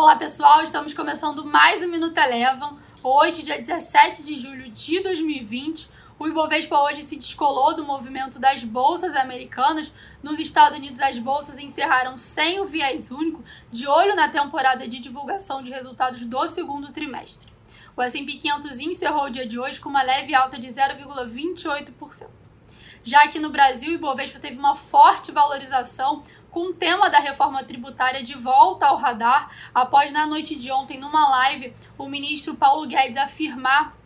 Olá pessoal, estamos começando mais um Minuto Elevam. Hoje, dia 17 de julho de 2020, o Ibovespa hoje se descolou do movimento das bolsas americanas. Nos Estados Unidos, as bolsas encerraram sem o viés único, de olho na temporada de divulgação de resultados do segundo trimestre. O S&P 500 encerrou o dia de hoje com uma leve alta de 0,28%. Já aqui no Brasil, o Ibovespa teve uma forte valorização com o tema da reforma tributária de volta ao radar, após na noite de ontem, numa live, o ministro Paulo Guedes afirmar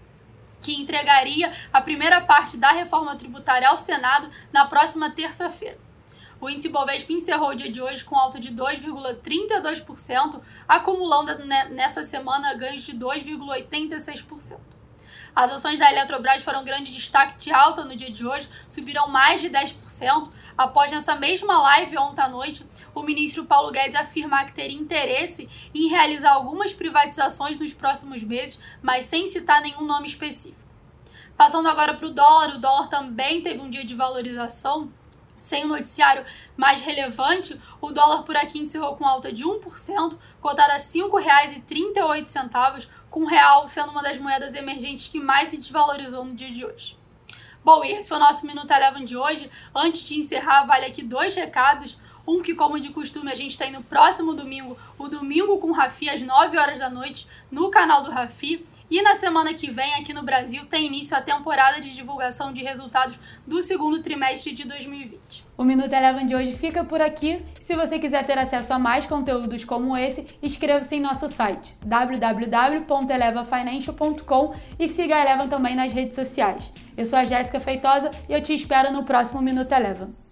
que entregaria a primeira parte da reforma tributária ao Senado na próxima terça-feira. O índice Bovespa encerrou o dia de hoje com alta de 2,32%, acumulando nessa semana ganhos de 2,86%. As ações da Eletrobras foram grande destaque de alta no dia de hoje, subiram mais de 10%, após nessa mesma live ontem à noite, o ministro Paulo Guedes afirmar que teria interesse em realizar algumas privatizações nos próximos meses, mas sem citar nenhum nome específico. Passando agora para o dólar, o dólar também teve um dia de valorização, sem o um noticiário mais relevante, o dólar por aqui encerrou com alta de 1%, cotado a R$ 5,38, com o real sendo uma das moedas emergentes que mais se desvalorizou no dia de hoje. Bom, e esse foi o nosso Minuto Eleven de hoje. Antes de encerrar, vale aqui dois recados. Um que, como de costume, a gente tem no próximo domingo, o Domingo com Rafi, às 9 horas da noite, no canal do Rafi. E na semana que vem, aqui no Brasil, tem início a temporada de divulgação de resultados do segundo trimestre de 2020. O Minuto Eleven de hoje fica por aqui. Se você quiser ter acesso a mais conteúdos como esse, inscreva-se em nosso site www.elevafinancial.com e siga a Eleven também nas redes sociais. Eu sou a Jéssica Feitosa e eu te espero no próximo Minuto Eleven.